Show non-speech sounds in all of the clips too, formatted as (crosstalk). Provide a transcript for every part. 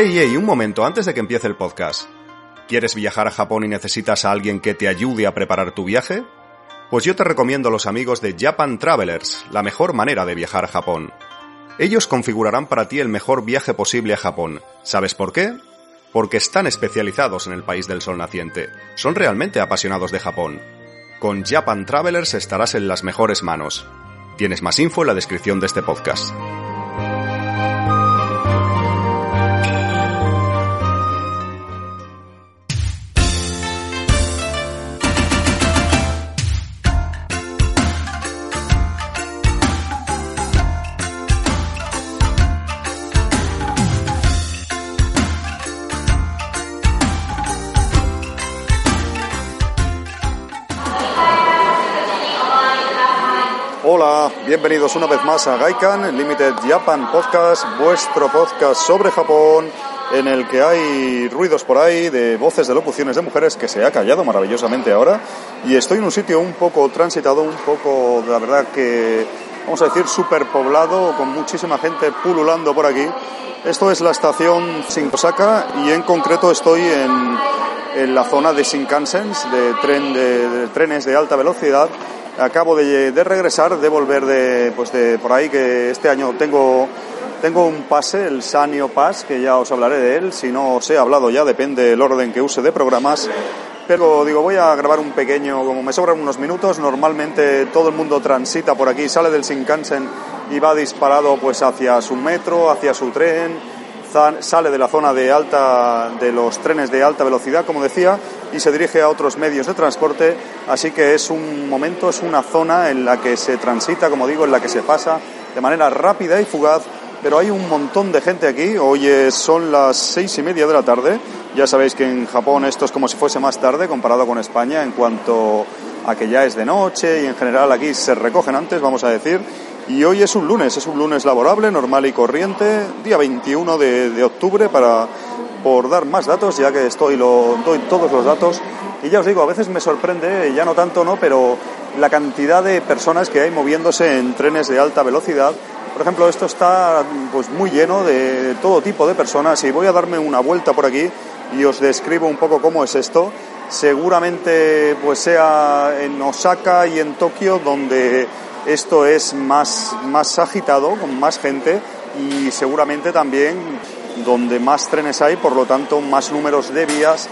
Ey, un momento antes de que empiece el podcast. ¿Quieres viajar a Japón y necesitas a alguien que te ayude a preparar tu viaje? Pues yo te recomiendo a los amigos de Japan Travelers, la mejor manera de viajar a Japón. Ellos configurarán para ti el mejor viaje posible a Japón. ¿Sabes por qué? Porque están especializados en el país del sol naciente. Son realmente apasionados de Japón. Con Japan Travelers estarás en las mejores manos. Tienes más info en la descripción de este podcast. Bienvenidos una vez más a Gaikan Limited Japan Podcast, vuestro podcast sobre Japón, en el que hay ruidos por ahí de voces de locuciones de mujeres que se ha callado maravillosamente ahora. Y estoy en un sitio un poco transitado, un poco, la verdad que, vamos a decir, superpoblado, con muchísima gente pululando por aquí. Esto es la estación Shinkosaka y en concreto estoy en, en la zona de Shinkansen, de trenes de alta velocidad acabo de, regresar, de volver de, pues de por ahí, que este año tengo, tengo un pase, el Sanio Pass, que ya os hablaré de él, si no os he hablado ya, depende del orden que use de programas. Pero digo, voy a grabar un pequeño, como me sobran unos minutos, normalmente todo el mundo transita por aquí, sale del Shinkansen y va disparado pues hacia su metro, hacia su tren, sale de la zona de alta de los trenes de alta velocidad, como decía, y se dirige a otros medios de transporte, así que es un momento, es una zona en la que se transita, como digo, en la que se pasa de manera rápida y fugaz, pero hay un montón de gente aquí, hoy son las seis y media de la tarde, ya sabéis que en Japón esto es como si fuese más tarde comparado con España en cuanto a que ya es de noche y en general aquí se recogen antes, vamos a decir, y hoy es un lunes, es un lunes laborable, normal y corriente, día 21 de, de octubre para por dar más datos, ya que estoy lo doy todos los datos. Y ya os digo, a veces me sorprende, ya no tanto, ¿no? Pero la cantidad de personas que hay moviéndose en trenes de alta velocidad. Por ejemplo, esto está pues muy lleno de todo tipo de personas y voy a darme una vuelta por aquí y os describo un poco cómo es esto. Seguramente pues sea en Osaka y en Tokio donde esto es más, más agitado, con más gente y seguramente también donde más trenes hay, por lo tanto más números de vías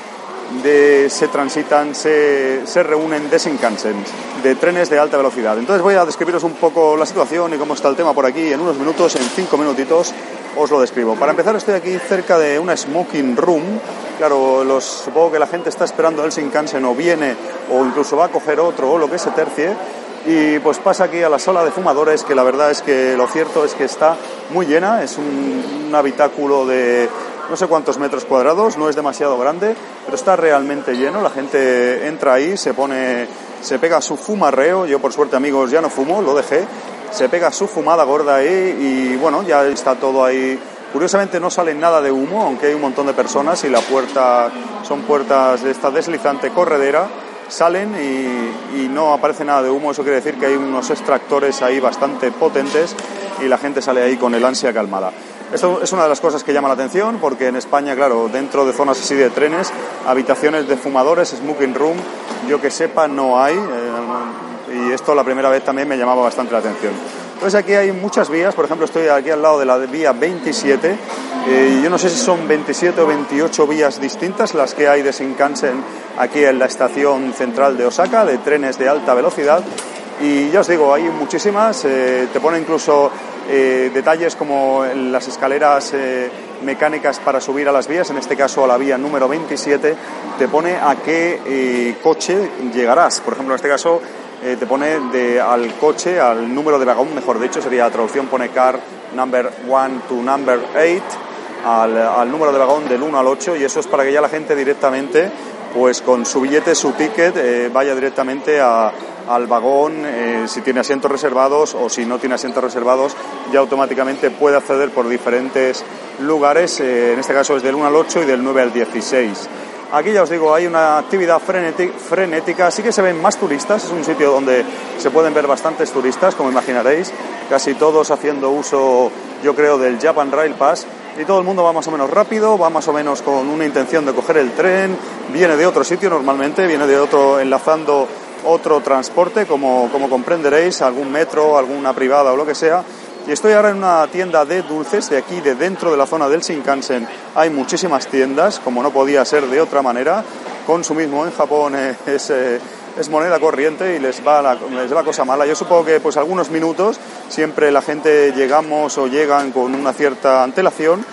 de, se transitan, se, se reúnen de de trenes de alta velocidad. Entonces voy a describiros un poco la situación y cómo está el tema por aquí en unos minutos, en cinco minutitos os lo describo. Para empezar estoy aquí cerca de una smoking room. Claro, los, supongo que la gente está esperando el Shinkansen o viene o incluso va a coger otro o lo que se tercie y pues pasa aquí a la sala de fumadores que la verdad es que lo cierto es que está muy llena, es un, habitáculo de no sé cuántos metros cuadrados, no es demasiado grande, pero está realmente lleno, la gente entra ahí, se pone, se pega su fumarreo, yo por suerte amigos ya no fumo, lo dejé, se pega su fumada gorda ahí y bueno, ya está todo ahí. Curiosamente no sale nada de humo, aunque hay un montón de personas y la puerta son puertas de esta deslizante corredera salen y, no aparece nada de humo. Eso quiere decir que hay unos extractores ahí bastante potentes y la gente sale ahí con el ansia calmada. Esto es una de las cosas que llama la atención porque en España, claro, dentro de zonas así de trenes, habitaciones de fumadores, smoking room, yo que sepa no hay eh, y esto la primera vez también me llamaba bastante la atención. Entonces aquí hay muchas vías, por ejemplo estoy aquí al lado de la vía 27 eh, yo no sé si son 27 o 28 vías distintas las que hay de Shinkansen aquí en la estación central de Osaka, de trenes de alta velocidad. Y ya os digo, hay muchísimas, eh, te pone incluso eh, detalles como las escaleras mecánicas para subir a las vías, en este caso a la vía número 27, te pone a qué coche llegarás. Por ejemplo, en este caso te pone de, al coche, al número de vagón, mejor dicho, sería la traducción, pone car number 1 to number 8 al, al, número de vagón del 1 al 8 y eso es para que ya la gente directamente, pues con su billete, su ticket, eh, vaya directamente a, al vagón, eh, si tiene asientos reservados o si no tiene asientos reservados, ya automáticamente puede acceder por diferentes lugares, eh, en este caso es del 1 al 8 y del 9 al 16. Aquí ya os digo, hay una actividad frenética, sí que se ven más turistas, es un sitio donde se pueden ver bastantes turistas, como imaginaréis, casi todos haciendo uso, yo creo, del Japan Rail Pass, y todo el mundo va más o menos rápido, va más o menos con una intención de coger el tren, viene de otro sitio normalmente, viene de otro enlazando otro transporte, como, como comprenderéis, algún metro, alguna privada o lo que sea. Y estoy ahora en una tienda de dulces, de aquí, de dentro de la zona del Shinkansen. Hay muchísimas tiendas, como no podía ser de otra manera. Consumismo en Japón (laughs) es, eh, es moneda corriente y les va, la, les va cosa mala. Yo supongo que pues algunos minutos siempre la gente llegamos o llegan con una cierta antelación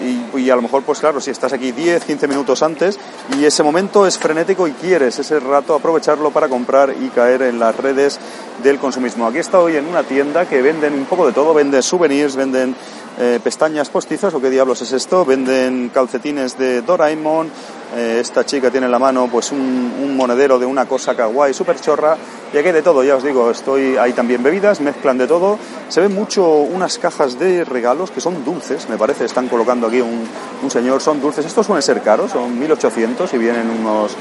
y, a lo mejor, pues claro, si estás aquí 10, 15 minutos antes y ese momento es frenético y quieres ese rato aprovecharlo para comprar y caer en las redes del consumismo. Aquí estoy en una tienda que venden un poco de todo, venden souvenirs, venden eh, pestañas postizas, o qué diablos es esto, venden calcetines de Doraemon, eh, esta chica tiene en la mano pues un, monedero de una cosa kawaii súper chorra y aquí de todo, ya os digo, estoy hay también bebidas, mezclan de todo. Se ven mucho unas cajas de regalos que son dulces, me parece, están colocando aquí un, un señor, son dulces. Estos suelen ser caros, son 1800 y vienen unos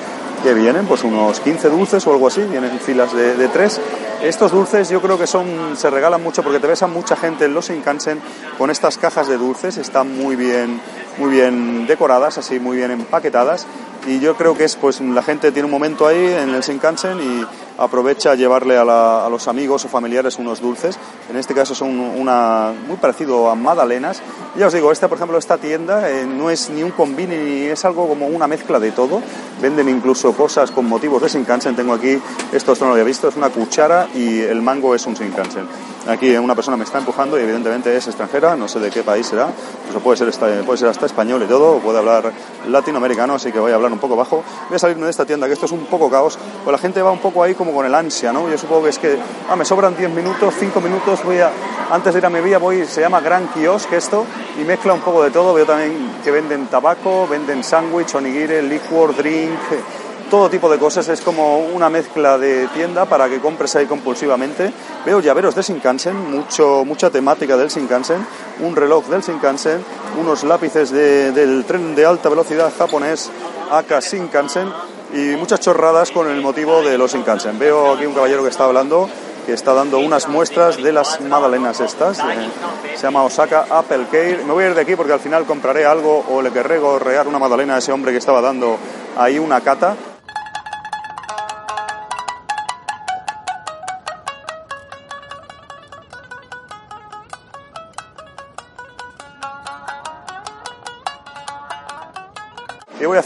que vienen, pues unos 15 dulces o algo así, vienen filas de, tres. Estos dulces yo creo que son, se regalan mucho porque te ves a mucha gente en los Shinkansen con estas cajas de dulces, están muy bien, muy bien decoradas, así muy bien empaquetadas y yo creo que es pues la gente tiene un momento ahí en el Shinkansen y aprovecha a llevarle a, los amigos o familiares unos dulces. En este caso son una muy parecido a magdalenas. ya os digo, esta por ejemplo esta tienda eh, no es ni un combine ni es algo como una mezcla de todo. Venden incluso cosas con motivos de Shinkansen. Tengo aquí esto no lo había visto, es una cuchara y el mango es un Shinkansen. Aquí una persona me está empujando y evidentemente es extranjera, no sé de qué país será, eso puede ser, puede ser hasta español y todo, puede hablar latinoamericano, así que voy a hablar un poco bajo. Voy a salirme de esta tienda, que esto es un poco caos, pues la gente va un poco ahí como con el ansia, ¿no? Yo supongo que es que, ah, me sobran 10 minutos, 5 minutos, voy a, antes de ir a mi vía, voy, se llama Gran Kiosk esto, y mezcla un poco de todo, veo también que venden tabaco, venden sándwich, onigiri, liquor, drink, todo tipo de cosas, es como una mezcla de tienda para que compres ahí compulsivamente. Veo llaveros de Shinkansen, mucho, mucha temática del Shinkansen, un reloj del Shinkansen, unos lápices del tren de alta velocidad japonés Aka Shinkansen y muchas chorradas con el motivo de los Shinkansen. Veo aquí un caballero que está hablando que está dando unas muestras de las magdalenas estas. Eh, se llama Osaka Apple Care. Me voy a ir de aquí porque al final compraré algo o le querré gorrear una magdalena a ese hombre que estaba dando ahí una cata.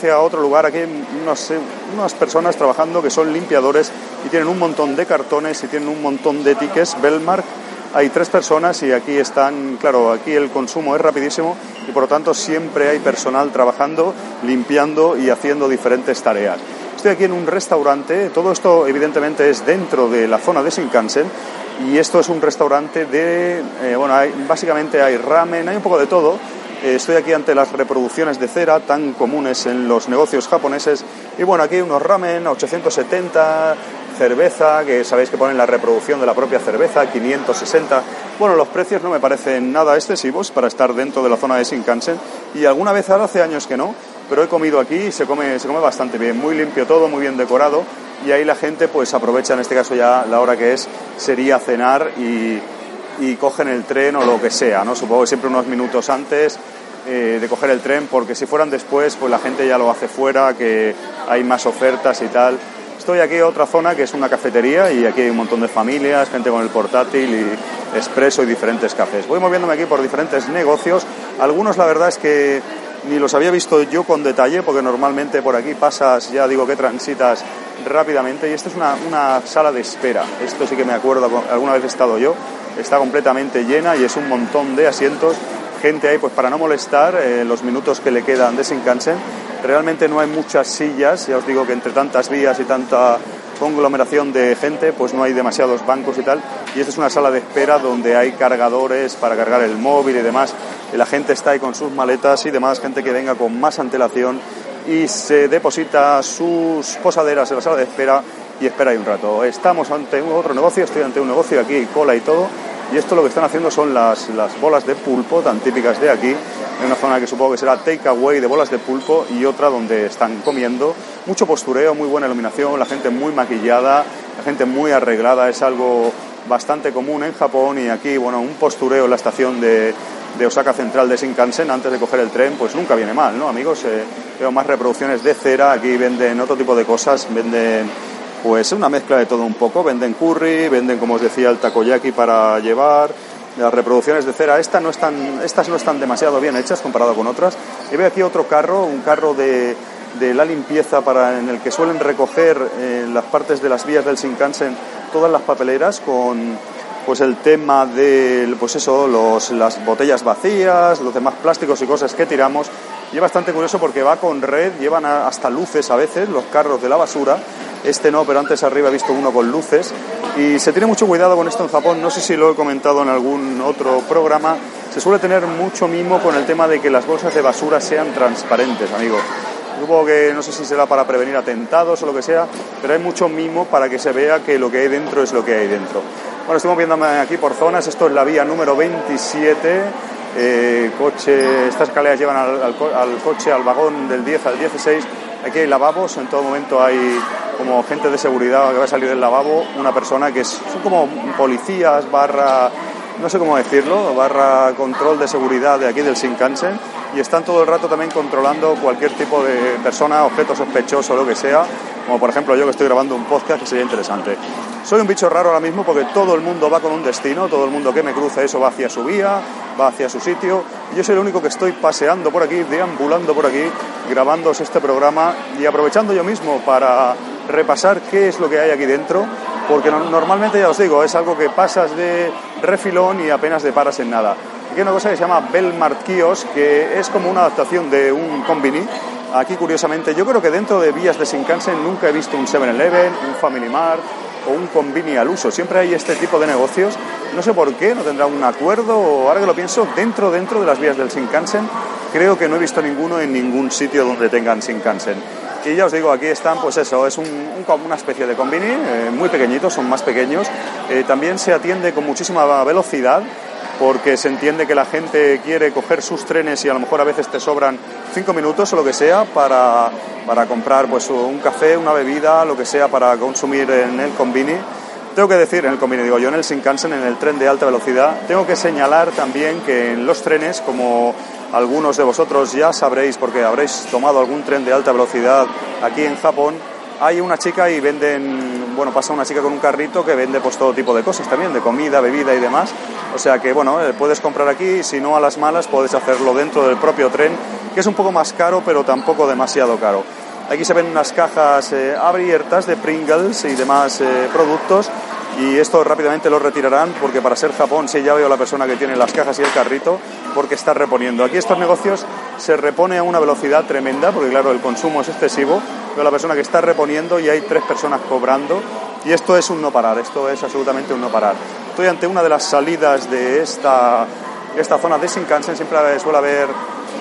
Hacia otro lugar. Aquí hay unas, personas trabajando que son limpiadores y tienen un montón de cartones y tienen un montón de tickets. Belmark, hay tres personas y aquí están, claro, aquí el consumo es rapidísimo y por lo tanto siempre hay personal trabajando, limpiando y haciendo diferentes tareas. Estoy aquí en un restaurante, todo esto evidentemente es dentro de la zona de Shinkansen y esto es un restaurante de, eh, bueno, básicamente hay ramen, hay un poco de todo eh, estoy aquí ante las reproducciones de cera tan comunes en los negocios japoneses. Y bueno, aquí unos ramen a 870, cerveza, que sabéis que ponen la reproducción de la propia cerveza, 560. Bueno, los precios no me parecen nada excesivos para estar dentro de la zona de Shinkansen. Y alguna vez ahora hace años que no, pero he comido aquí y se come, se come bastante bien. Muy limpio todo, muy bien decorado. Y ahí la gente pues aprovecha, en este caso ya la hora que es, sería cenar y, y cogen el tren o lo que sea, ¿no? Supongo que siempre unos minutos antes eh, de coger el tren, porque si fueran después, pues la gente ya lo hace fuera, que hay más ofertas y tal. Estoy aquí en otra zona que es una cafetería y aquí hay un montón de familias, gente con el portátil y expreso y diferentes cafés. Voy moviéndome aquí por diferentes negocios. Algunos la verdad es que ni los había visto yo con detalle porque normalmente por aquí pasas, ya digo que transitas rápidamente y esta es una, una sala de espera. Esto sí que me acuerdo, alguna vez he estado yo está completamente llena y es un montón de asientos, gente ahí pues para no molestar eh, los minutos que le quedan de Shinkansen. Realmente no hay muchas sillas, ya os digo que entre tantas vías y tanta conglomeración de gente, pues no hay demasiados bancos y tal. Y esta es una sala de espera donde hay cargadores para cargar el móvil y demás. La gente está ahí con sus maletas y demás, gente que venga con más antelación y se deposita sus posaderas en la sala de espera y espera ahí un rato. Estamos ante otro negocio, estoy ante un negocio aquí, cola y todo, y esto lo que están haciendo son las, las bolas de pulpo tan típicas de aquí, en una zona que supongo que será takeaway de bolas de pulpo y otra donde están comiendo. Mucho postureo, muy buena iluminación, la gente muy maquillada, la gente muy arreglada, es algo bastante común en Japón y aquí, bueno, un postureo en la estación de, Osaka Central de Shinkansen antes de coger el tren, pues nunca viene mal, ¿no, amigos? Eh, veo más reproducciones de cera, aquí venden otro tipo de cosas, venden pues una mezcla de todo un poco, venden curry, venden, como os decía, el takoyaki para llevar, las reproducciones de cera, estas no están, estas no están demasiado bien hechas comparado con otras. Y veo aquí otro carro, un carro de, de la limpieza para, en el que suelen recoger eh, las partes de las vías del Shinkansen todas las papeleras con pues el tema de pues eso, los, las botellas vacías, los demás plásticos y cosas que tiramos. Y es bastante curioso porque va con red, llevan hasta luces a veces los carros de la basura. Este no, pero antes arriba he visto uno con luces. Y se tiene mucho cuidado con esto en Japón. No sé si lo he comentado en algún otro programa. Se suele tener mucho mimo con el tema de que las bolsas de basura sean transparentes, amigos. Supongo que no sé si será para prevenir atentados o lo que sea, pero hay mucho mimo para que se vea que lo que hay dentro es lo que hay dentro. Bueno, estamos viendo aquí por zonas, esto es la vía número 27, eh, coche, estas escaleras llevan al, coche, al vagón del 10 al 16, aquí hay lavabos, en todo momento hay como gente de seguridad que va a salir del lavabo, una persona que es, son como policías barra no sé cómo decirlo, barra control de seguridad de aquí del Shinkansen y están todo el rato también controlando cualquier tipo de persona, objeto sospechoso lo que sea, como por ejemplo yo que estoy grabando un podcast que sería interesante. Soy un bicho raro ahora mismo porque todo el mundo va con un destino, todo el mundo que me cruza eso va hacia su vía, va hacia su sitio. Yo soy el único que estoy paseando por aquí, deambulando por aquí, grabándose este programa y aprovechando yo mismo para repasar qué es lo que hay aquí dentro, porque normalmente ya os digo, es algo que pasas de refilón y apenas te paras en nada. Aquí hay una cosa que se llama Belmart Kiosk, que es como una adaptación de un combini. Aquí, curiosamente, yo creo que dentro de vías de Shinkansen nunca he visto un 7-Eleven, un Family Mart o un combini al uso. Siempre hay este tipo de negocios. No sé por qué, no tendrá un acuerdo o ahora que lo pienso, dentro, dentro de las vías del Shinkansen, creo que no he visto ninguno en ningún sitio donde tengan Shinkansen. Y ya os digo, aquí están, pues eso, es un, una especie de combini, eh, muy pequeñitos, son más pequeños. Eh, también se atiende con muchísima velocidad porque se entiende que la gente quiere coger sus trenes y a lo mejor a veces te sobran cinco minutos o lo que sea para, para comprar pues un café, una bebida, lo que sea para consumir en el combini. Tengo que decir, en el combini, digo yo, en el Shinkansen, en el tren de alta velocidad, tengo que señalar también que en los trenes, como algunos de vosotros ya sabréis, porque habréis tomado algún tren de alta velocidad aquí en Japón, hay una chica y venden, bueno, pasa una chica con un carrito que vende pues todo tipo de cosas también, de comida, bebida y demás. O sea que, bueno, eh, puedes comprar aquí, si no a las malas, puedes hacerlo dentro del propio tren, que es un poco más caro, pero tampoco demasiado caro. Aquí se ven unas cajas eh, abiertas de Pringles y demás eh, productos y esto rápidamente lo retirarán porque para ser Japón sí ya veo la persona que tiene las cajas y el carrito porque está reponiendo. Aquí estos negocios se repone a una velocidad tremenda porque claro el consumo es excesivo, veo la persona que está reponiendo y hay tres personas cobrando y esto es un no parar, esto es absolutamente un no parar. Estoy ante una de las salidas de esta, esta zona de Shinkansen, siempre suele haber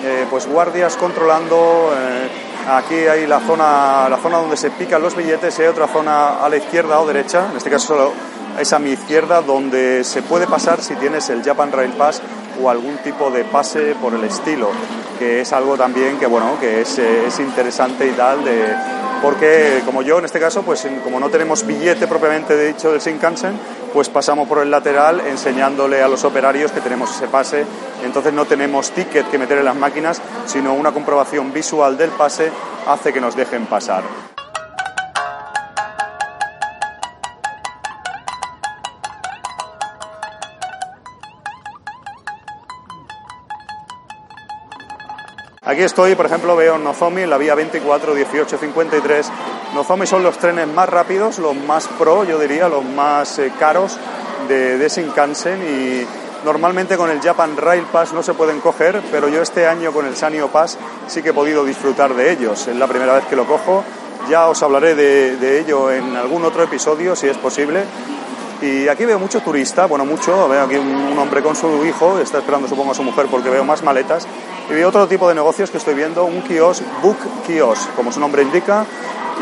eh, pues guardias controlando. Eh, aquí hay la zona, la zona donde se pican los billetes y hay otra zona a la izquierda o derecha, en este caso solo es a mi izquierda, donde se puede pasar si tienes el Japan Rail Pass o algún tipo de pase por el estilo, que es algo también que bueno, que es, eh, es interesante y tal de porque como yo en este caso, pues como no tenemos billete propiamente dicho del Shinkansen, pues pasamos por el lateral enseñándole a los operarios que tenemos ese pase. Entonces no tenemos ticket que meter en las máquinas, sino una comprobación visual del pase hace que nos dejen pasar. Aquí estoy, por ejemplo, veo Nozomi en la vía 24, 18, 53. Nozomi son los trenes más rápidos, los más pro, yo diría, los más eh, caros de, de Shinkansen y normalmente con el Japan Rail Pass no se pueden coger, pero yo este año con el Sanyo Pass sí que he podido disfrutar de ellos. Es la primera vez que lo cojo. Ya os hablaré de, de ello en algún otro episodio, si es posible. Y aquí veo mucho turista, bueno, mucho. Veo aquí un, hombre con su hijo, está esperando supongo a su mujer porque veo más maletas. Y veo otro tipo de negocios que estoy viendo, un kiosk, book kiosk, como su nombre indica,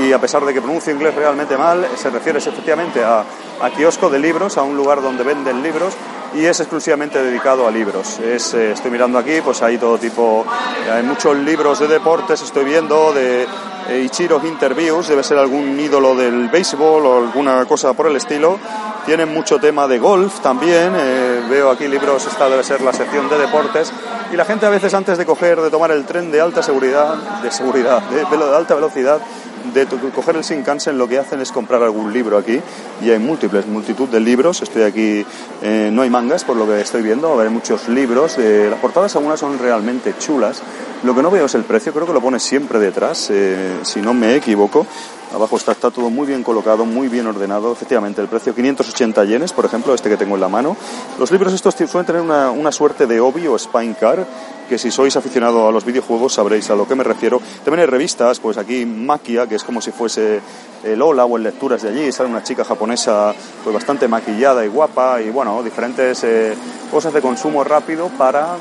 y a pesar de que pronuncio inglés realmente mal, se refiere efectivamente a, a kiosco de libros, a un lugar donde venden libros y es exclusivamente dedicado a libros. Es, eh, estoy mirando aquí, pues hay todo tipo, hay muchos libros de deportes, estoy viendo de eh, Ichiro Interviews, debe ser algún ídolo del béisbol o alguna cosa por el estilo. tienen mucho tema de golf también, eh, veo aquí libros, esta debe ser la sección de deportes, y la gente a veces antes de coger, de tomar el tren de alta seguridad, de seguridad, de, de alta velocidad, de coger el Shinkansen lo que hacen es comprar algún libro aquí y hay múltiples, multitud de libros. Estoy aquí, eh, no hay mangas por lo que estoy viendo, hay muchos libros. Eh, las portadas algunas son realmente chulas. Lo que no veo es el precio, creo que lo pone siempre detrás, eh, si no me equivoco. Abajo está, está todo muy bien colocado, muy bien ordenado. Efectivamente, el precio 580 yenes, por ejemplo, este que tengo en la mano. Los libros estos suelen tener una, una suerte de obi o spine car, que si sois aficionado a los videojuegos sabréis a lo que me refiero. También hay revistas, pues aquí Maquia, que es como si fuese el Ola o en lecturas de allí, sale una chica japonesa pues bastante maquillada y guapa y bueno, diferentes eh, cosas de consumo rápido para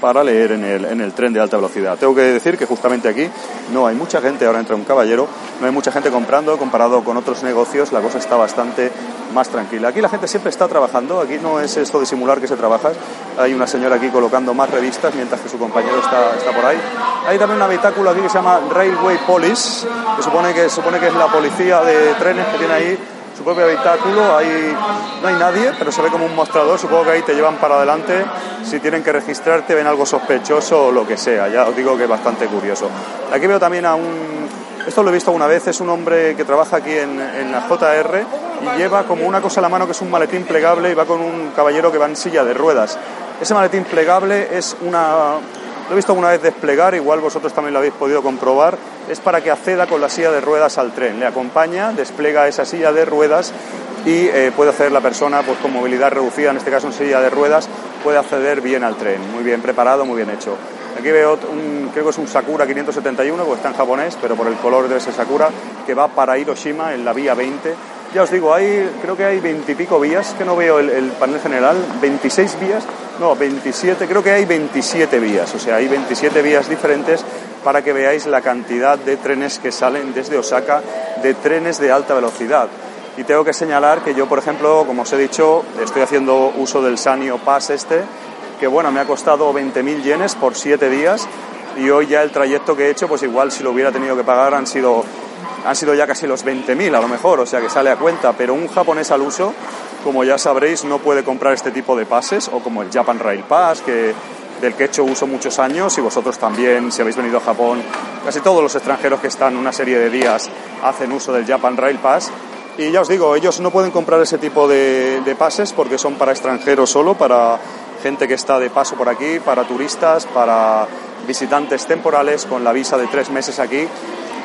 para leer en el, en el tren de alta velocidad. Tengo que decir que justamente aquí no hay mucha gente, ahora entra un caballero, no hay mucha gente comprando, comparado con otros negocios, la cosa está bastante más tranquila. Aquí la gente siempre está trabajando, aquí no es esto de simular que se trabaja, hay una señora aquí colocando más revistas mientras que su compañero está, está por ahí. Hay también un habitáculo aquí que se llama Railway Police, que supone que, supone que es la policía de trenes que tiene ahí su propio habitáculo, ahí no hay nadie, pero se ve como un mostrador, supongo que ahí te llevan para adelante, si tienen que registrarte, ven algo sospechoso o lo que sea, ya os digo que es bastante curioso. Aquí veo también a un, esto lo he visto una vez, es un hombre que trabaja aquí en, en la JR y lleva como una cosa en la mano que es un maletín plegable y va con un caballero que va en silla de ruedas. Ese maletín plegable es una, lo he visto alguna vez desplegar, igual vosotros también lo habéis podido comprobar, es para que acceda con la silla de ruedas al tren. Le acompaña, despliega esa silla de ruedas y eh, puede hacer la persona pues, con movilidad reducida, en este caso en silla de ruedas, puede acceder bien al tren. Muy bien preparado, muy bien hecho. Aquí veo, un, creo que es un Sakura 571, porque está en japonés, pero por el color de ese Sakura, que va para Hiroshima en la vía 20 ya os digo, hay, creo que hay veintipico vías, que no veo el, panel general, 26 vías, no, 27, creo que hay 27 vías, o sea, hay 27 vías diferentes para que veáis la cantidad de trenes que salen desde Osaka, de trenes de alta velocidad. Y tengo que señalar que yo, por ejemplo, como os he dicho, estoy haciendo uso del Sanyo Pass este, que bueno, me ha costado 20.000 yenes por 7 días y hoy ya el trayecto que he hecho, pues igual si lo hubiera tenido que pagar han sido han sido ya casi los 20.000 a lo mejor, o sea que sale a cuenta, pero un japonés al uso, como ya sabréis, no puede comprar este tipo de pases, o como el Japan Rail Pass, que, del que he hecho uso muchos años, y vosotros también, si habéis venido a Japón, casi todos los extranjeros que están una serie de días hacen uso del Japan Rail Pass. Y ya os digo, ellos no pueden comprar ese tipo de, de pases porque son para extranjeros solo, para gente que está de paso por aquí, para turistas, para visitantes temporales con la visa de tres meses aquí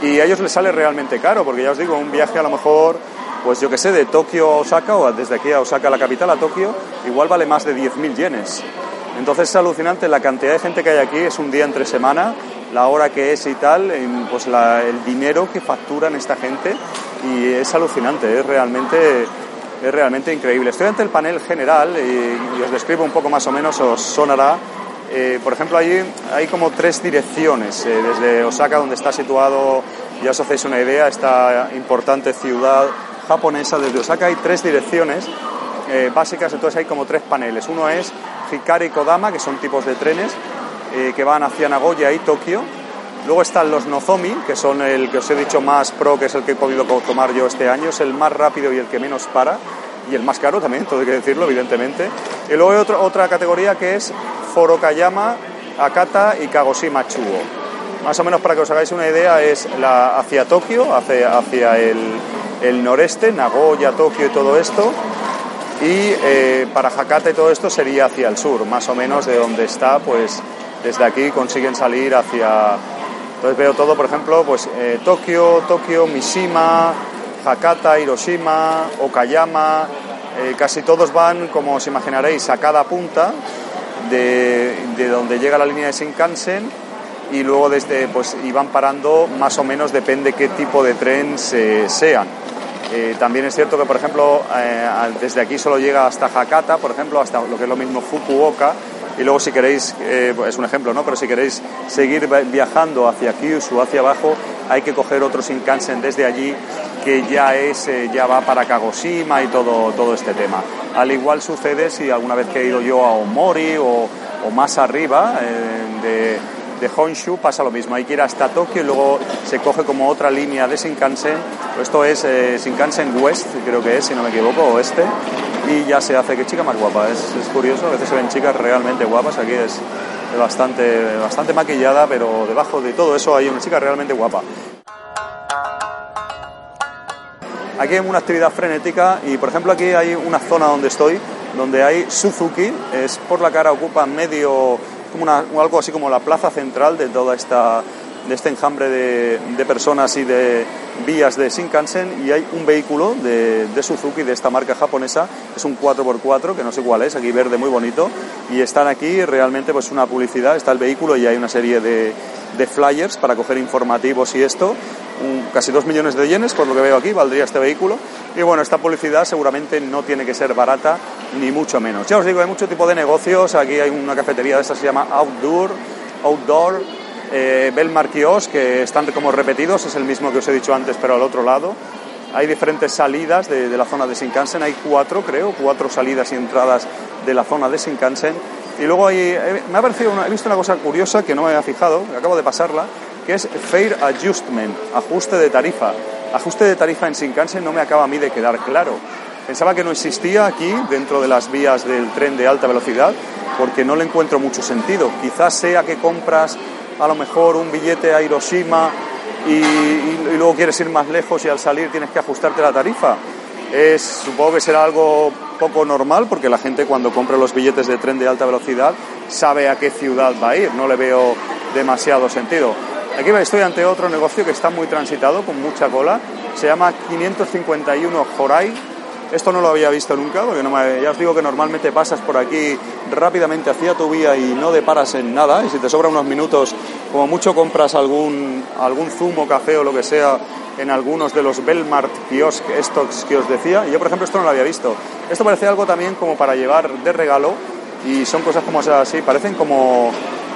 y a ellos les sale realmente caro, porque ya os digo, un viaje a lo mejor, pues yo que sé, de Tokio a Osaka o desde aquí a Osaka, la capital, a Tokio, igual vale más de 10.000 yenes. Entonces es alucinante la cantidad de gente que hay aquí, es un día entre semana, la hora que es y tal, pues el dinero que facturan esta gente y es alucinante, es realmente, es realmente increíble. Estoy ante el panel general y, y os describo un poco más o menos, os sonará eh, por ejemplo, allí hay como tres direcciones. Eh, desde Osaka, donde está situado, ya os hacéis una idea, esta importante ciudad japonesa, desde Osaka hay tres direcciones eh, básicas, entonces hay como tres paneles. Uno es Hikari Kodama, que son tipos de trenes que van hacia Nagoya y Tokio. Luego están los Nozomi, que son el que os he dicho más pro, que es el que he podido tomar yo este año, es el más rápido y el que menos para y el más caro también, todo hay que decirlo, evidentemente. Y luego hay otra, otra categoría que es Forokayama, Akata y Kagoshima Chuo. Más o menos para que os hagáis una idea, es la, hacia Tokio, hacia, hacia el, el noreste, Nagoya, Tokio y todo esto. Y eh, para Hakata y todo esto sería hacia el sur, más o menos de donde está, pues desde aquí consiguen salir hacia... Entonces veo todo, por ejemplo, pues eh, Tokio, Tokio, Mishima, Hakata, Hiroshima, Okayama, eh, casi todos van, como os imaginaréis, a cada punta de, donde llega la línea de Shinkansen y luego desde, pues, iban parando más o menos, depende qué tipo de tren sean. Eh, también es cierto que, por ejemplo, eh, desde aquí solo llega hasta Hakata, por ejemplo, hasta lo que es lo mismo Fukuoka, y luego si queréis, es un ejemplo, ¿no? Pero si queréis seguir viajando hacia Kyushu, hacia abajo, hay que coger otro Shinkansen desde allí que ya es eh, ya va para Kagoshima y todo, todo este tema. Al igual sucede si alguna vez que he ido yo a Omori o, o más arriba eh, de, de Honshu pasa lo mismo, hay que ir hasta Tokio y luego se coge como otra línea de Shinkansen, esto es eh, Shinkansen West, creo que es, si no me equivoco, o este, y ya se hace que chica más guapa, es, es curioso, a veces se ven chicas realmente guapas, aquí es bastante, bastante maquillada, pero debajo de todo eso hay una chica realmente guapa. Aquí hay una actividad frenética y, por ejemplo, aquí hay una zona donde estoy, donde hay Suzuki, es por la cara ocupa medio, como una, algo así como la plaza central de toda esta de este enjambre de, de, personas y de vías de Shinkansen y hay un vehículo de, de, Suzuki de esta marca japonesa, es un 4x4 que no sé cuál es, aquí verde muy bonito. Y están aquí realmente pues una publicidad, está el vehículo y hay una serie de, de flyers para coger informativos y esto, un, casi 2 millones de yenes por lo que veo aquí valdría este vehículo. Y bueno, esta publicidad seguramente no tiene que ser barata ni mucho menos. Ya os digo, hay mucho tipo de negocios, aquí hay una cafetería de esta se llama Outdoor, Outdoor eh, Belmar Kios, que están como repetidos, es el mismo que os he dicho antes, pero al otro lado. Hay diferentes salidas de, la zona de Shinkansen, hay cuatro, creo, cuatro salidas y entradas de la zona de Shinkansen. Y luego hay, eh, me ha parecido, he visto una cosa curiosa que no me había fijado, acabo de pasarla, que es Fair Adjustment, ajuste de tarifa. Ajuste de tarifa en Shinkansen no me acaba a mí de quedar claro. Pensaba que no existía aquí, dentro de las vías del tren de alta velocidad, porque no le encuentro mucho sentido. Quizás sea que compras a lo mejor un billete a Hiroshima y, luego quieres ir más lejos y al salir tienes que ajustarte la tarifa. Es, supongo que será algo poco normal porque la gente cuando compra los billetes de tren de alta velocidad sabe a qué ciudad va a ir, no le veo demasiado sentido. Aquí estoy ante otro negocio que está muy transitado, con mucha cola, se llama 551 Horai, esto no lo había visto nunca, porque no me, ya os digo que normalmente pasas por aquí rápidamente hacia tu vía y no deparas en nada, y si te sobra unos minutos, como mucho compras algún, algún zumo, café o lo que sea en algunos de los Belmart kiosk estos que os decía. Y yo, por ejemplo, esto no lo había visto. Esto parece algo también como para llevar de regalo y son cosas como así, parecen como...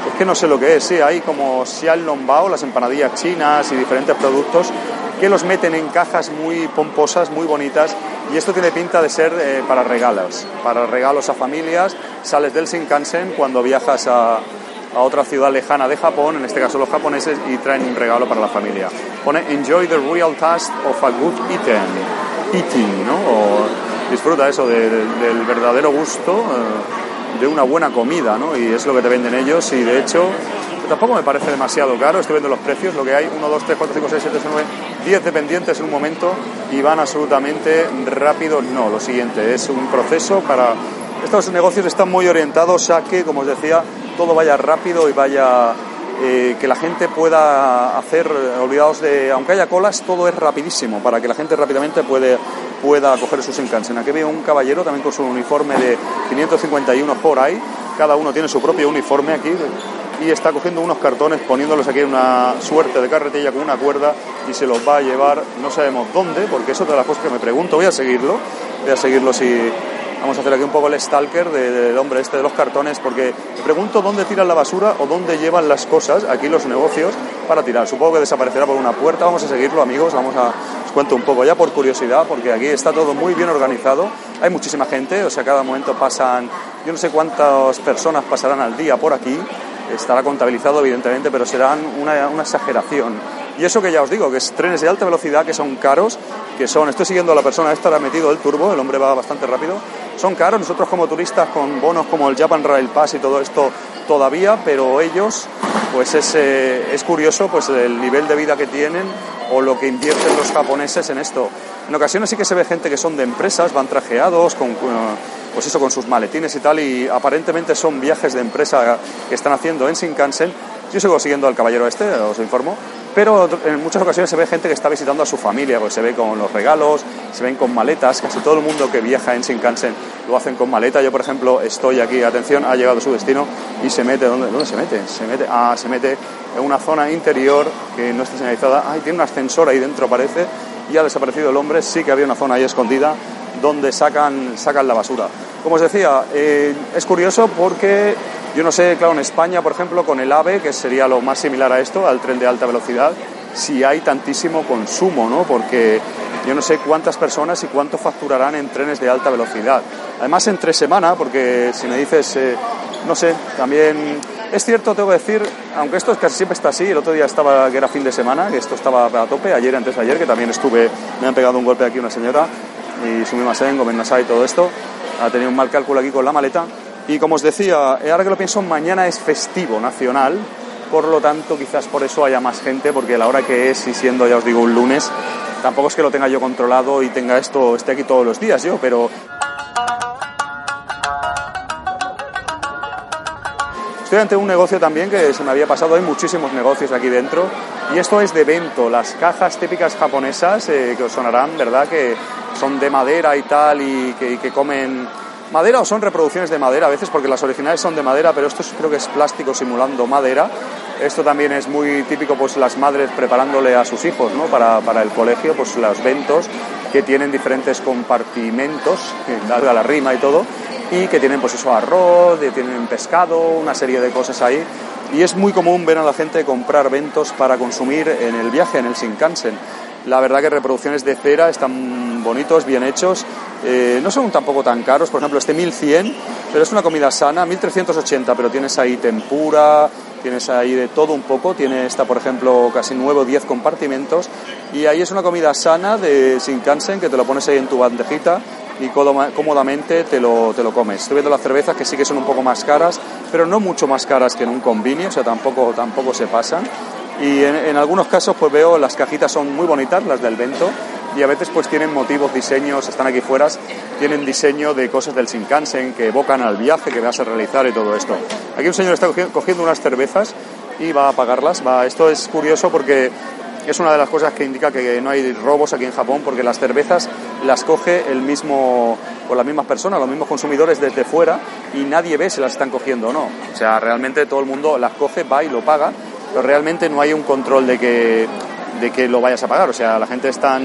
Es que no sé lo que es, sí, hay como Xian Lombao, las empanadillas chinas y diferentes productos que los meten en cajas muy pomposas, muy bonitas, y esto tiene pinta de ser eh, para regalos, para regalos a familias. Sales del Shinkansen cuando viajas a, a, otra ciudad lejana de Japón, en este caso los japoneses, y traen un regalo para la familia. Pone Enjoy the real taste of a good eating, eating ¿no? O disfruta eso de, de, del verdadero gusto eh, de una buena comida, ¿no? Y es lo que te venden ellos, y de hecho tampoco me parece demasiado caro, estoy viendo los precios, lo que hay, 1, 2, 3, 4, 5, 6, 7, 8, 9, 10 dependientes en un momento y van absolutamente rápido, no, lo siguiente, es un proceso para... Estos negocios están muy orientados a que, como os decía, todo vaya rápido y vaya... Eh, que la gente pueda hacer, olvidados de, aunque haya colas, todo es rapidísimo, para que la gente rápidamente puede, pueda coger sus Shinkansen. Aquí veo un caballero también con su uniforme de 551 por ahí, cada uno tiene su propio uniforme aquí, y está cogiendo unos cartones, poniéndolos aquí en una suerte de carretilla con una cuerda y se los va a llevar, no sabemos dónde, porque es de las cosas que me pregunto, voy a seguirlo, voy a seguirlo si... Vamos a hacer aquí un poco el stalker del de, de hombre este de los cartones, porque me pregunto dónde tiran la basura o dónde llevan las cosas, aquí los negocios, para tirar. Supongo que desaparecerá por una puerta, vamos a seguirlo amigos, vamos a... Os cuento un poco ya por curiosidad, porque aquí está todo muy bien organizado, hay muchísima gente, o sea, cada momento pasan, yo no sé cuántas personas pasarán al día por aquí, estará contabilizado evidentemente, pero serán una, una, exageración. Y eso que ya os digo, que es trenes de alta velocidad que son caros, que son, estoy siguiendo a la persona, esta ha metido el turbo, el hombre va bastante rápido, son caros, nosotros como turistas con bonos como el Japan Rail Pass y todo esto todavía, pero ellos, pues es, eh, es curioso pues el nivel de vida que tienen o lo que invierten los japoneses en esto. En ocasiones sí que se ve gente que son de empresas, van trajeados, con, pues eso, con sus maletines y tal, y aparentemente son viajes de empresa que están haciendo en Shinkansen. Yo sigo siguiendo al caballero este, os informo, pero en muchas ocasiones se ve gente que está visitando a su familia, pues se ve con los regalos, se ven con maletas, casi todo el mundo que viaja en Shinkansen lo hacen con maleta. Yo, por ejemplo, estoy aquí, atención, ha llegado a su destino y se mete, ¿dónde, dónde se mete? Se mete, ah, se mete en una zona interior que no está señalizada. Ay, tiene un ascensor ahí dentro, parece, y ha desaparecido el hombre, sí que había una zona ahí escondida donde sacan, sacan la basura. Como os decía, eh, es curioso porque yo no sé, claro, en España, por ejemplo, con el AVE, que sería lo más similar a esto, al tren de alta velocidad, si hay tantísimo consumo, ¿no? Porque yo no sé cuántas personas y cuánto facturarán en trenes de alta velocidad. Además, entre semana, porque si me dices, eh, no sé, también Es cierto, tengo que decir, aunque esto casi siempre está así, el otro día estaba, que era fin de semana, que esto estaba a tope, ayer, antes de ayer, que también estuve, me han pegado un golpe aquí una señora, y Sumimasen, Gomen y todo esto, ha tenido un mal cálculo aquí con la maleta, y como os decía, ahora que lo pienso, mañana es festivo nacional, por lo tanto quizás por eso haya más gente, porque la hora que es, y siendo ya os digo un lunes, tampoco es que lo tenga yo controlado y tenga esto, esté aquí todos los días yo, pero Estoy ante un negocio también que se me había pasado, hay muchísimos negocios aquí dentro. Y esto es de vento, las cajas típicas japonesas eh, que os sonarán, ¿verdad? Que son de madera y tal y que, comen madera o son reproducciones de madera a veces porque las originales son de madera, pero esto creo que es plástico simulando madera. Esto también es muy típico, pues las madres preparándole a sus hijos, ¿no? Para, para el colegio, pues los ventos que tienen diferentes compartimentos, (laughs) valga la rima y todo, y que tienen pues eso arroz, tienen pescado, una serie de cosas ahí. Y es muy común ver a la gente comprar ventos para consumir en el viaje, en el Shinkansen. La verdad que reproducciones de cera están bonitos, bien hechos. Eh, no son tampoco tan caros, por ejemplo, este 1100, pero es una comida sana, 1380, pero tienes ahí tempura, tienes ahí de todo un poco. Tiene esta, por ejemplo, casi nuevo 10 compartimentos. Y ahí es una comida sana de Shinkansen que te lo pones ahí en tu bandejita y cómodamente te lo, te lo comes. Estoy viendo las cervezas que sí que son un poco más caras, pero no mucho más caras que en un convini, o sea, tampoco, tampoco se pasan. Y en, algunos casos pues veo las cajitas son muy bonitas, las del Vento, y a veces pues tienen motivos, diseños, están aquí fuera, tienen diseño de cosas del Shinkansen que evocan al viaje que vas a realizar y todo esto. Aquí un señor está cogiendo unas cervezas y va a pagarlas. Va. Esto es curioso porque es una de las cosas que indica que no hay robos aquí en Japón porque las cervezas las coge el mismo o las mismas personas, los mismos consumidores desde fuera y nadie ve si las están cogiendo o no. O sea, realmente todo el mundo las coge, va y lo paga, pero realmente no hay un control de que, de que lo vayas a pagar. O sea, la gente está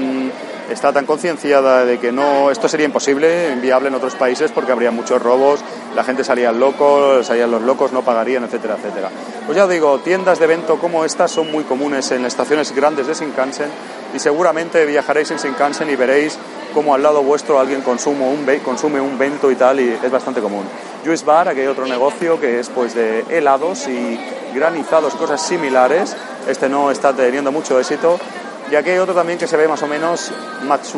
tan concienciada de que no, esto sería imposible, inviable en otros países porque habría muchos robos, la gente salía loco, salían los locos, no pagarían, etcétera, etcétera. Pues ya digo, tiendas de evento como estas son muy comunes en estaciones grandes de Shinkansen y seguramente viajaréis en Shinkansen y veréis cómo al lado vuestro alguien consume un, consume un vento y tal y es bastante común. Juice Bar, aquí hay otro negocio que es pues de helados y granizados, cosas similares. Este no está teniendo mucho éxito, y aquí hay otro también que se ve más o menos Matsu,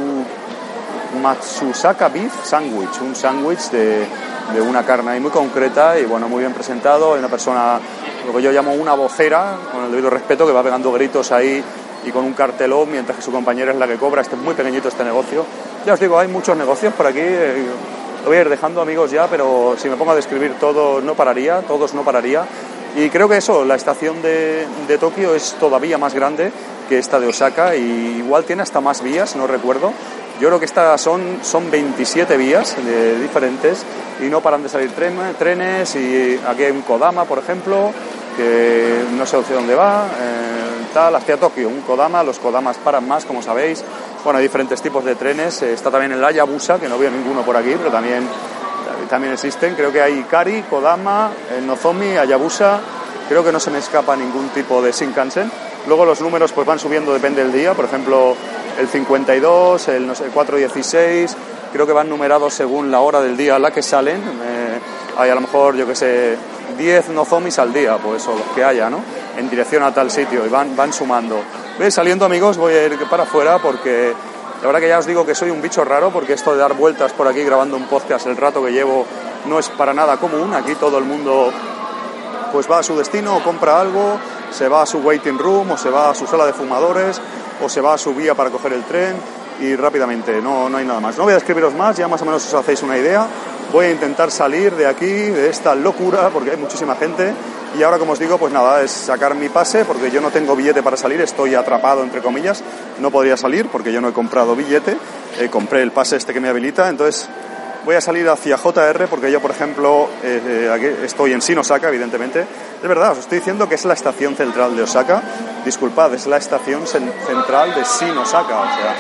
Matsusaka Beef Sandwich, un sándwich de, de, una carne ahí muy concreta y bueno, muy bien presentado. Hay una persona, lo que yo llamo una vocera, con el debido respeto, que va pegando gritos ahí y con un cartelón, mientras que su compañera es la que cobra. Este es muy pequeñito este negocio. Ya os digo, hay muchos negocios por aquí. Eh, lo voy a ir dejando amigos ya, pero si me pongo a describir todo no pararía, todos no pararía. Y creo que eso, la estación de, de Tokio es todavía más grande que esta de Osaka y igual tiene hasta más vías, no recuerdo. Yo creo que estas son, son 27 vías de, diferentes y no paran de salir trenes y aquí hay un Kodama, por ejemplo, que no sé dónde va, eh, tal, hacia Tokio, un Kodama, los Kodamas paran más, como sabéis. Bueno, hay diferentes tipos de trenes, eh, está también el Hayabusa, que no veo ninguno por aquí, pero también, también existen. Creo que hay Kari, Kodama, el Nozomi, Hayabusa, creo que no se me escapa ningún tipo de Shinkansen Luego los números pues van subiendo, depende del día. Por ejemplo, el 52, el, no sé, 416, creo que van numerados según la hora del día a la que salen. Eh, hay a lo mejor, yo que sé, 10 nozomis al día, pues o los que haya, ¿no? En dirección a tal sitio y van, van sumando. ¿Ves? Saliendo amigos voy a ir para afuera porque la verdad que ya os digo que soy un bicho raro porque esto de dar vueltas por aquí grabando un podcast el rato que llevo no es para nada común. Aquí todo el mundo pues va a su destino compra algo se va a su waiting room o se va a su sala de fumadores o se va a su vía para coger el tren y rápidamente, no, no hay nada más. No voy a escribiros más, ya más o menos os hacéis una idea. Voy a intentar salir de aquí, de esta locura, porque hay muchísima gente. Y ahora, como os digo, pues nada, es sacar mi pase, porque yo no tengo billete para salir, estoy atrapado, entre comillas. No podría salir porque yo no he comprado billete. Eh, compré el pase este que me habilita, entonces voy a salir hacia JR porque yo, por ejemplo, eh, eh, aquí estoy en Sinosaka, evidentemente. Es verdad, os estoy diciendo que es la estación central de Osaka. Disculpad, es la estación central de Sinosaka. O sea,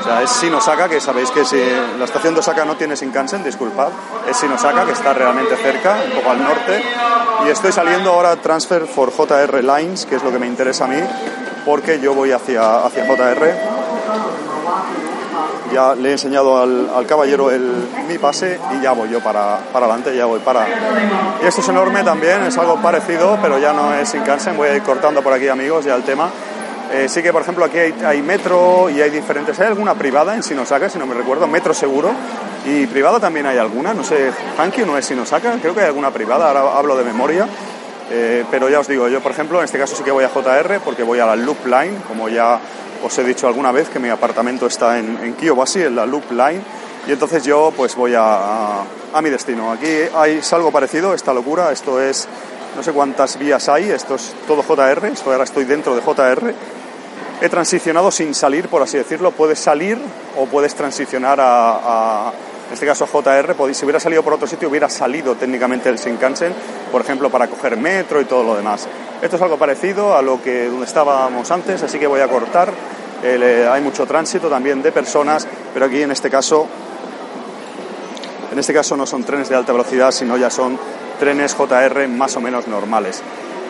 o sea, es Sinosaka, que sabéis que si la estación de Osaka no tiene Shinkansen, disculpad. Es Sinosaka, que está realmente cerca, un poco al norte. Y estoy saliendo ahora Transfer for JR Lines, que es lo que me interesa a mí, porque yo voy hacia, hacia JR ya le he enseñado al, caballero el, mi pase y ya voy yo para, para adelante, ya voy para... Y esto es enorme también, es algo parecido, pero ya no es Shinkansen, voy a ir cortando por aquí amigos ya el tema. Eh, sí que, por ejemplo, aquí hay, metro y hay diferentes. ¿Hay alguna privada en Sinosaka, si no me recuerdo? Metro seguro. Y privada también hay alguna. No sé, Hankyu no es Sinosaka. Creo que hay alguna privada. Ahora hablo de memoria. Eh, pero ya os digo, yo, por ejemplo, en este caso sí que voy a JR porque voy a la Loop Line. Como ya os he dicho alguna vez, que mi apartamento está en, en Kiyobashi, en la Loop Line. Y entonces yo, pues voy a, a, mi destino. Aquí hay algo parecido, esta locura. Esto es no sé cuántas vías hay, esto es todo JR, esto ahora estoy dentro de JR he transicionado sin salir, por así decirlo. Puedes salir o puedes transicionar a, en este caso a JR. Si hubiera salido por otro sitio, hubiera salido técnicamente el Shinkansen, por ejemplo, para coger metro y todo lo demás. Esto es algo parecido a lo que donde estábamos antes, así que voy a cortar. Eh, hay mucho tránsito también de personas, pero aquí en este caso, en este caso no son trenes de alta velocidad, sino ya son trenes JR más o menos normales.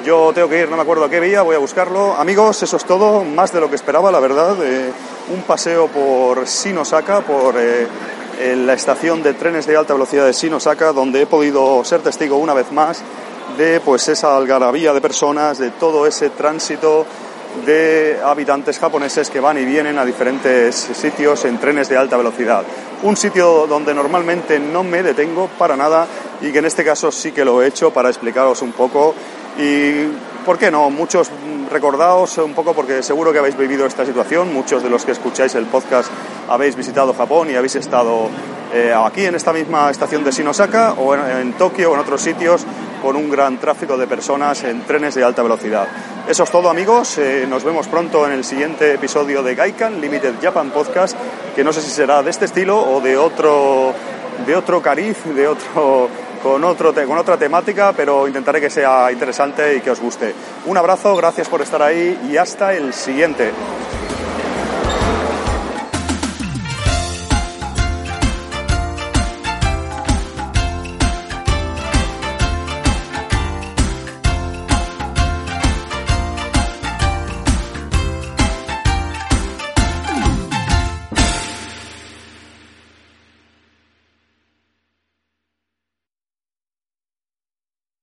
Yo tengo que ir, no me acuerdo a qué vía, voy a buscarlo. Amigos, eso es todo, más de lo que esperaba, la verdad. Eh, un paseo por Sinosaka, por eh, la estación de trenes de alta velocidad de Sinosaka, donde he podido ser testigo una vez más de pues esa algarabía de personas, de todo ese tránsito de habitantes japoneses que van y vienen a diferentes sitios en trenes de alta velocidad. Un sitio donde normalmente no me detengo para nada y que en este caso sí que lo he hecho para explicaros un poco y, ¿por qué no? Muchos recordaos un poco porque seguro que habéis vivido esta situación, muchos de los que escucháis el podcast habéis visitado Japón y habéis estado eh, aquí en esta misma estación de Shinosaka o en, Tokio o en otros sitios con un gran tráfico de personas en trenes de alta velocidad. Eso es todo amigos, eh, nos vemos pronto en el siguiente episodio de Gaikan Limited Japan Podcast, que no sé si será de este estilo o de otro, de otro cariz, de otro con, otro, con otra temática, pero intentaré que sea interesante y que os guste. Un abrazo, gracias por estar ahí y hasta el siguiente.